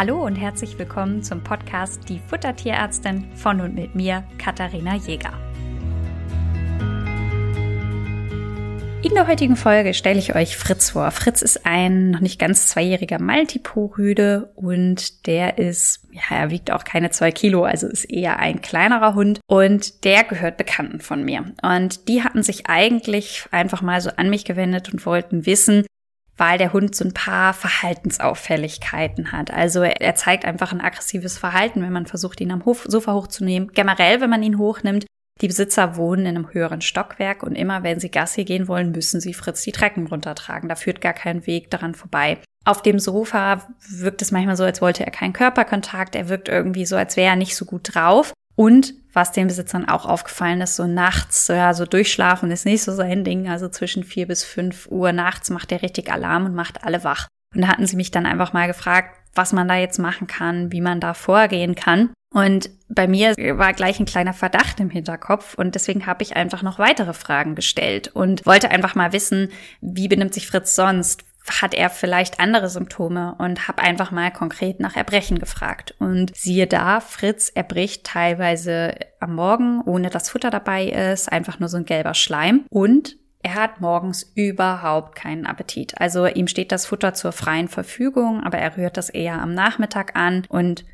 Hallo und herzlich willkommen zum Podcast Die Futtertierärztin von und mit mir, Katharina Jäger. In der heutigen Folge stelle ich euch Fritz vor. Fritz ist ein noch nicht ganz zweijähriger Maltipoo-Rüde und der ist, ja, er wiegt auch keine zwei Kilo, also ist eher ein kleinerer Hund und der gehört Bekannten von mir. Und die hatten sich eigentlich einfach mal so an mich gewendet und wollten wissen, weil der Hund so ein paar Verhaltensauffälligkeiten hat. Also er zeigt einfach ein aggressives Verhalten, wenn man versucht, ihn am Sofa hochzunehmen. Generell, wenn man ihn hochnimmt, die Besitzer wohnen in einem höheren Stockwerk und immer wenn sie Gassi gehen wollen, müssen sie Fritz die Treppen runtertragen. Da führt gar kein Weg daran vorbei. Auf dem Sofa wirkt es manchmal so, als wollte er keinen Körperkontakt. Er wirkt irgendwie so, als wäre er nicht so gut drauf. Und was den Besitzern auch aufgefallen ist, so nachts, ja, so durchschlafen ist nicht so sein Ding. Also zwischen vier bis fünf Uhr nachts macht er richtig Alarm und macht alle wach. Und da hatten sie mich dann einfach mal gefragt, was man da jetzt machen kann, wie man da vorgehen kann. Und bei mir war gleich ein kleiner Verdacht im Hinterkopf und deswegen habe ich einfach noch weitere Fragen gestellt und wollte einfach mal wissen, wie benimmt sich Fritz sonst? Hat er vielleicht andere Symptome und habe einfach mal konkret nach Erbrechen gefragt. Und siehe da, Fritz erbricht teilweise am Morgen, ohne dass Futter dabei ist, einfach nur so ein gelber Schleim. Und er hat morgens überhaupt keinen Appetit. Also ihm steht das Futter zur freien Verfügung, aber er rührt das eher am Nachmittag an und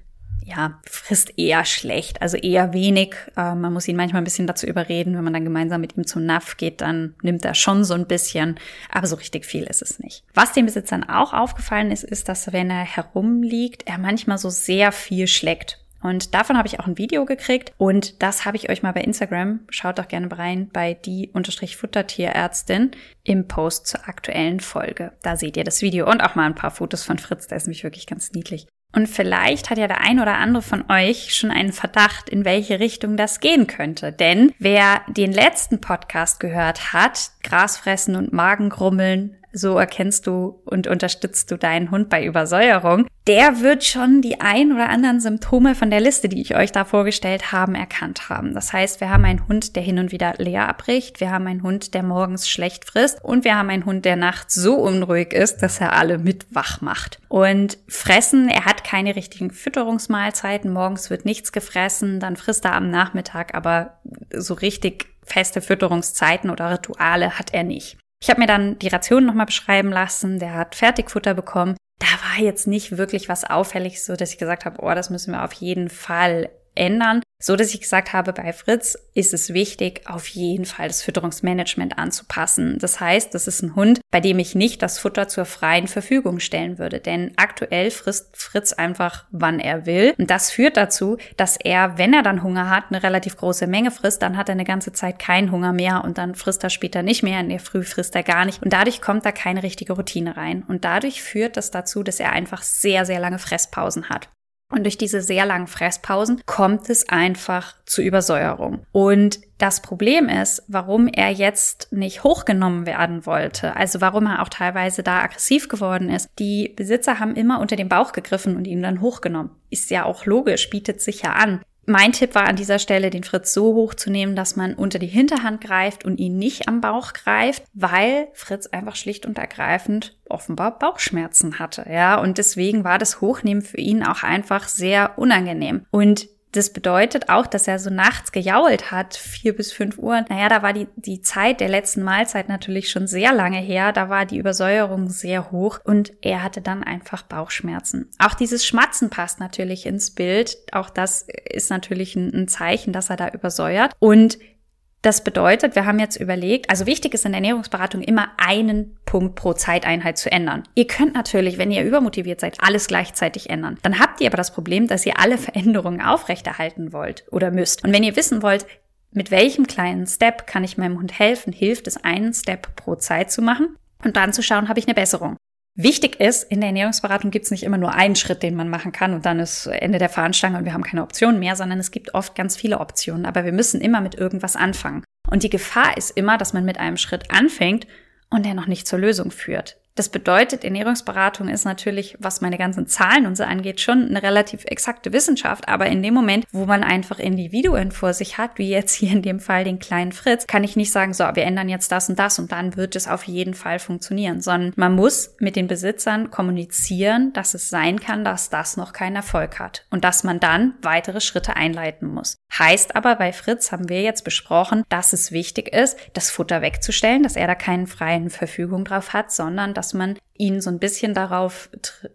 ja, frisst eher schlecht, also eher wenig. Äh, man muss ihn manchmal ein bisschen dazu überreden. Wenn man dann gemeinsam mit ihm zum NAF geht, dann nimmt er schon so ein bisschen, aber so richtig viel ist es nicht. Was den Besitzern auch aufgefallen ist, ist, dass wenn er herumliegt, er manchmal so sehr viel schlägt. Und davon habe ich auch ein Video gekriegt und das habe ich euch mal bei Instagram, schaut doch gerne rein, bei die unterstrich Futtertierärztin im Post zur aktuellen Folge. Da seht ihr das Video und auch mal ein paar Fotos von Fritz, der ist nämlich wirklich ganz niedlich. Und vielleicht hat ja der ein oder andere von euch schon einen Verdacht, in welche Richtung das gehen könnte. Denn wer den letzten Podcast gehört hat, Grasfressen und Magengrummeln, so erkennst du und unterstützt du deinen Hund bei Übersäuerung, der wird schon die ein oder anderen Symptome von der Liste, die ich euch da vorgestellt habe, erkannt haben. Das heißt, wir haben einen Hund, der hin und wieder leer abbricht, wir haben einen Hund, der morgens schlecht frisst und wir haben einen Hund, der nachts so unruhig ist, dass er alle mit wach macht. Und fressen, er hat keine richtigen Fütterungsmahlzeiten, morgens wird nichts gefressen, dann frisst er am Nachmittag, aber so richtig feste Fütterungszeiten oder Rituale hat er nicht. Ich habe mir dann die Ration nochmal beschreiben lassen. Der hat Fertigfutter bekommen. Da war jetzt nicht wirklich was auffällig, so dass ich gesagt habe, oh, das müssen wir auf jeden Fall ändern. So dass ich gesagt habe, bei Fritz ist es wichtig, auf jeden Fall das Fütterungsmanagement anzupassen. Das heißt, das ist ein Hund, bei dem ich nicht das Futter zur freien Verfügung stellen würde. Denn aktuell frisst Fritz einfach, wann er will. Und das führt dazu, dass er, wenn er dann Hunger hat, eine relativ große Menge frisst, dann hat er eine ganze Zeit keinen Hunger mehr und dann frisst er später nicht mehr. In der Früh frisst er gar nicht. Und dadurch kommt da keine richtige Routine rein. Und dadurch führt das dazu, dass er einfach sehr, sehr lange Fresspausen hat. Und durch diese sehr langen Fresspausen kommt es einfach zu Übersäuerung. Und das Problem ist, warum er jetzt nicht hochgenommen werden wollte, also warum er auch teilweise da aggressiv geworden ist. Die Besitzer haben immer unter den Bauch gegriffen und ihn dann hochgenommen. Ist ja auch logisch, bietet sich ja an. Mein Tipp war an dieser Stelle, den Fritz so hoch zu nehmen, dass man unter die Hinterhand greift und ihn nicht am Bauch greift, weil Fritz einfach schlicht und ergreifend offenbar Bauchschmerzen hatte, ja. Und deswegen war das Hochnehmen für ihn auch einfach sehr unangenehm. Und das bedeutet auch, dass er so nachts gejault hat, vier bis fünf Uhr. Naja, da war die, die Zeit der letzten Mahlzeit natürlich schon sehr lange her. Da war die Übersäuerung sehr hoch und er hatte dann einfach Bauchschmerzen. Auch dieses Schmatzen passt natürlich ins Bild. Auch das ist natürlich ein, ein Zeichen, dass er da übersäuert. Und das bedeutet, wir haben jetzt überlegt, also wichtig ist in der Ernährungsberatung immer einen Punkt pro Zeiteinheit zu ändern. Ihr könnt natürlich, wenn ihr übermotiviert seid, alles gleichzeitig ändern. Dann habt ihr aber das Problem, dass ihr alle Veränderungen aufrechterhalten wollt oder müsst. Und wenn ihr wissen wollt, mit welchem kleinen Step kann ich meinem Hund helfen, hilft es, einen Step pro Zeit zu machen und dann zu schauen, habe ich eine Besserung. Wichtig ist, in der Ernährungsberatung gibt es nicht immer nur einen Schritt, den man machen kann und dann ist Ende der Fahnenstange und wir haben keine Optionen mehr, sondern es gibt oft ganz viele Optionen. Aber wir müssen immer mit irgendwas anfangen. Und die Gefahr ist immer, dass man mit einem Schritt anfängt und der noch nicht zur Lösung führt. Das bedeutet, Ernährungsberatung ist natürlich, was meine ganzen Zahlen und so angeht, schon eine relativ exakte Wissenschaft. Aber in dem Moment, wo man einfach Individuen vor sich hat, wie jetzt hier in dem Fall den kleinen Fritz, kann ich nicht sagen, so, wir ändern jetzt das und das und dann wird es auf jeden Fall funktionieren, sondern man muss mit den Besitzern kommunizieren, dass es sein kann, dass das noch keinen Erfolg hat und dass man dann weitere Schritte einleiten muss. Heißt aber, bei Fritz haben wir jetzt besprochen, dass es wichtig ist, das Futter wegzustellen, dass er da keinen freien Verfügung drauf hat, sondern dass man ihn so ein bisschen darauf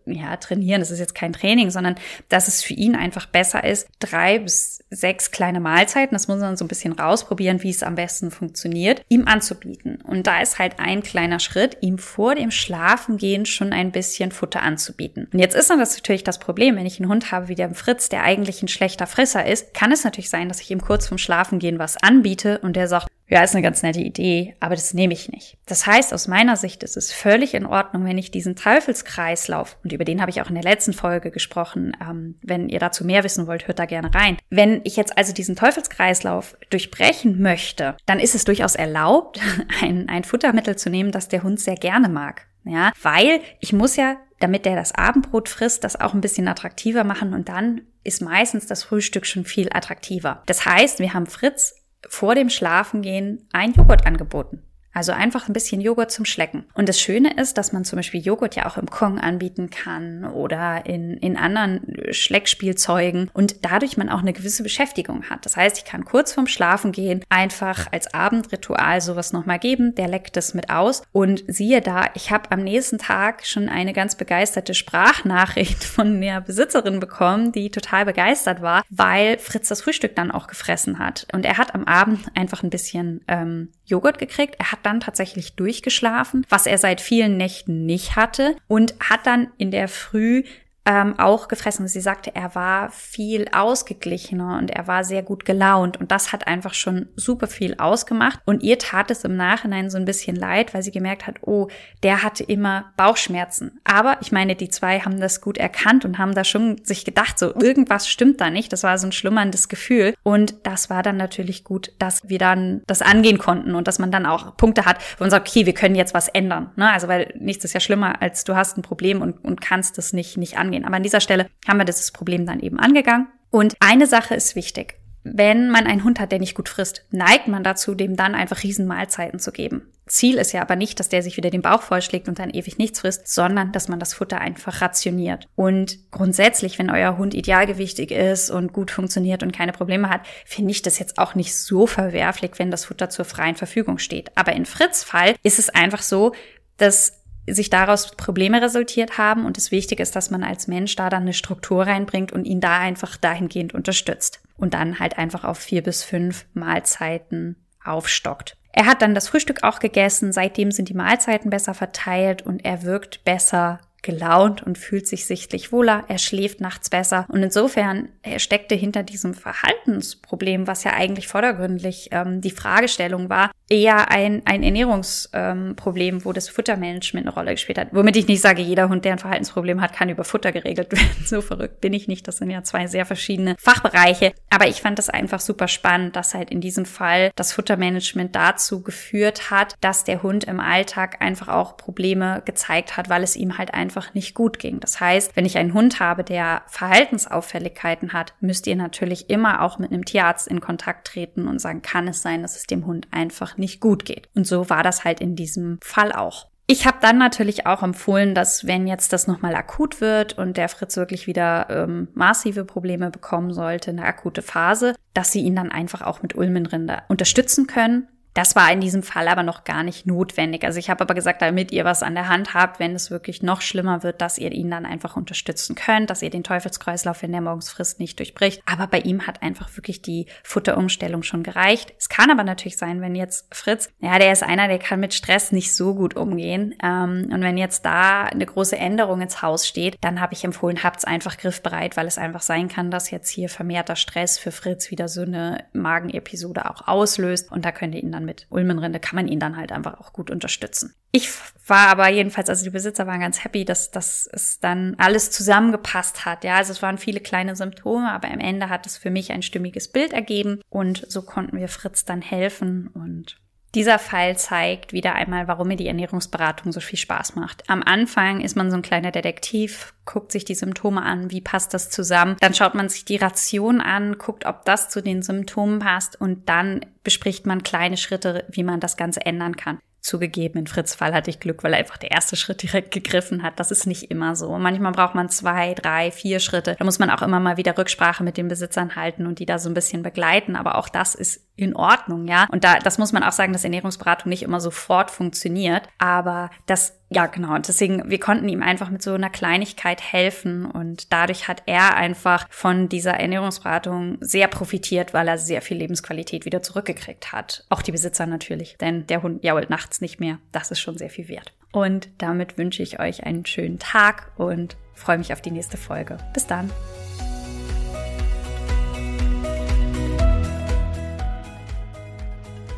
ja, trainieren. Das ist jetzt kein Training, sondern dass es für ihn einfach besser ist, drei bis sechs kleine Mahlzeiten, das muss man so ein bisschen rausprobieren, wie es am besten funktioniert, ihm anzubieten. Und da ist halt ein kleiner Schritt, ihm vor dem Schlafengehen schon ein bisschen Futter anzubieten. Und jetzt ist dann das natürlich das Problem, wenn ich einen Hund habe wie der Fritz, der eigentlich ein schlechter Frisser ist, kann es natürlich sein, dass ich ihm kurz vorm Schlafengehen was anbiete und der sagt, ja, ist eine ganz nette Idee, aber das nehme ich nicht. Das heißt, aus meiner Sicht ist es völlig in Ordnung, wenn ich diesen Teufelskreislauf, und über den habe ich auch in der letzten Folge gesprochen, ähm, wenn ihr dazu mehr wissen wollt, hört da gerne rein. Wenn ich jetzt also diesen Teufelskreislauf durchbrechen möchte, dann ist es durchaus erlaubt, ein, ein Futtermittel zu nehmen, das der Hund sehr gerne mag. Ja, weil ich muss ja, damit der das Abendbrot frisst, das auch ein bisschen attraktiver machen und dann ist meistens das Frühstück schon viel attraktiver. Das heißt, wir haben Fritz vor dem Schlafengehen ein Joghurt angeboten. Also einfach ein bisschen Joghurt zum Schlecken. Und das Schöne ist, dass man zum Beispiel Joghurt ja auch im Kong anbieten kann oder in, in anderen Schleckspielzeugen und dadurch man auch eine gewisse Beschäftigung hat. Das heißt, ich kann kurz vorm Schlafen gehen einfach als Abendritual sowas nochmal geben. Der leckt es mit aus. Und siehe da, ich habe am nächsten Tag schon eine ganz begeisterte Sprachnachricht von der Besitzerin bekommen, die total begeistert war, weil Fritz das Frühstück dann auch gefressen hat. Und er hat am Abend einfach ein bisschen ähm, Joghurt gekriegt. Er hat dann tatsächlich durchgeschlafen, was er seit vielen Nächten nicht hatte und hat dann in der Früh ähm, auch gefressen. Sie sagte, er war viel ausgeglichener und er war sehr gut gelaunt und das hat einfach schon super viel ausgemacht und ihr tat es im Nachhinein so ein bisschen leid, weil sie gemerkt hat, oh, der hatte immer Bauchschmerzen. Aber ich meine, die zwei haben das gut erkannt und haben da schon sich gedacht, so irgendwas stimmt da nicht. Das war so ein schlummerndes Gefühl und das war dann natürlich gut, dass wir dann das angehen konnten und dass man dann auch Punkte hat, wo man sagt, okay, wir können jetzt was ändern. Ne? Also weil nichts ist ja schlimmer, als du hast ein Problem und, und kannst es nicht, nicht angehen angehen. Aber an dieser Stelle haben wir dieses Problem dann eben angegangen. Und eine Sache ist wichtig. Wenn man einen Hund hat, der nicht gut frisst, neigt man dazu, dem dann einfach Riesenmahlzeiten zu geben. Ziel ist ja aber nicht, dass der sich wieder den Bauch vollschlägt und dann ewig nichts frisst, sondern dass man das Futter einfach rationiert. Und grundsätzlich, wenn euer Hund idealgewichtig ist und gut funktioniert und keine Probleme hat, finde ich das jetzt auch nicht so verwerflich, wenn das Futter zur freien Verfügung steht. Aber in Fritz Fall ist es einfach so, dass sich daraus Probleme resultiert haben und es wichtig ist, dass man als Mensch da dann eine Struktur reinbringt und ihn da einfach dahingehend unterstützt und dann halt einfach auf vier bis fünf Mahlzeiten aufstockt. Er hat dann das Frühstück auch gegessen, seitdem sind die Mahlzeiten besser verteilt und er wirkt besser gelaunt und fühlt sich sichtlich wohler, er schläft nachts besser. Und insofern er steckte hinter diesem Verhaltensproblem, was ja eigentlich vordergründlich ähm, die Fragestellung war, eher ein, ein Ernährungsproblem, ähm, wo das Futtermanagement eine Rolle gespielt hat. Womit ich nicht sage, jeder Hund, der ein Verhaltensproblem hat, kann über Futter geregelt werden. So verrückt bin ich nicht. Das sind ja zwei sehr verschiedene Fachbereiche. Aber ich fand das einfach super spannend, dass halt in diesem Fall das Futtermanagement dazu geführt hat, dass der Hund im Alltag einfach auch Probleme gezeigt hat, weil es ihm halt einfach nicht gut ging. Das heißt, wenn ich einen Hund habe, der Verhaltensauffälligkeiten hat, müsst ihr natürlich immer auch mit einem Tierarzt in Kontakt treten und sagen, kann es sein, dass es dem Hund einfach nicht gut geht. Und so war das halt in diesem Fall auch. Ich habe dann natürlich auch empfohlen, dass wenn jetzt das nochmal akut wird und der Fritz wirklich wieder ähm, massive Probleme bekommen sollte, eine akute Phase, dass sie ihn dann einfach auch mit Ulmenrinder unterstützen können das war in diesem Fall aber noch gar nicht notwendig. Also ich habe aber gesagt, damit ihr was an der Hand habt, wenn es wirklich noch schlimmer wird, dass ihr ihn dann einfach unterstützen könnt, dass ihr den Teufelskreislauf in der Morgensfrist nicht durchbricht. Aber bei ihm hat einfach wirklich die Futterumstellung schon gereicht. Es kann aber natürlich sein, wenn jetzt Fritz, ja, der ist einer, der kann mit Stress nicht so gut umgehen. Ähm, und wenn jetzt da eine große Änderung ins Haus steht, dann habe ich empfohlen, habt's einfach griffbereit, weil es einfach sein kann, dass jetzt hier vermehrter Stress für Fritz wieder so eine Magenepisode auch auslöst. Und da könnt ihr ihn dann dann mit Ulmenrinde kann man ihn dann halt einfach auch gut unterstützen. Ich war aber jedenfalls, also die Besitzer waren ganz happy, dass, dass es dann alles zusammengepasst hat. Ja, also es waren viele kleine Symptome, aber am Ende hat es für mich ein stimmiges Bild ergeben und so konnten wir Fritz dann helfen und Dieser Fall zeigt wieder einmal, warum mir die Ernährungsberatung so viel Spaß macht. Am Anfang ist man so ein kleiner Detektiv, guckt sich die Symptome an, wie passt das zusammen. Dann schaut man sich die Ration an, guckt, ob das zu den Symptomen passt und dann bespricht man kleine Schritte, wie man das Ganze ändern kann. Zugegeben, in Fritz Fall hatte ich Glück, weil er einfach der erste Schritt direkt gegriffen hat. Das ist nicht immer so. Manchmal braucht man zwei, drei, vier Schritte. Da muss man auch immer mal wieder Rücksprache mit den Besitzern halten und die da so ein bisschen begleiten. Aber auch das ist in Ordnung, ja. Und da, das muss man auch sagen, dass Ernährungsberatung nicht immer sofort funktioniert. Aber das ja, genau. Und deswegen, wir konnten ihm einfach mit so einer Kleinigkeit helfen und dadurch hat er einfach von dieser Ernährungsberatung sehr profitiert, weil er sehr viel Lebensqualität wieder zurückgekriegt hat. Auch die Besitzer natürlich, denn der Hund jault nachts nicht mehr. Das ist schon sehr viel wert. Und damit wünsche ich euch einen schönen Tag und freue mich auf die nächste Folge. Bis dann.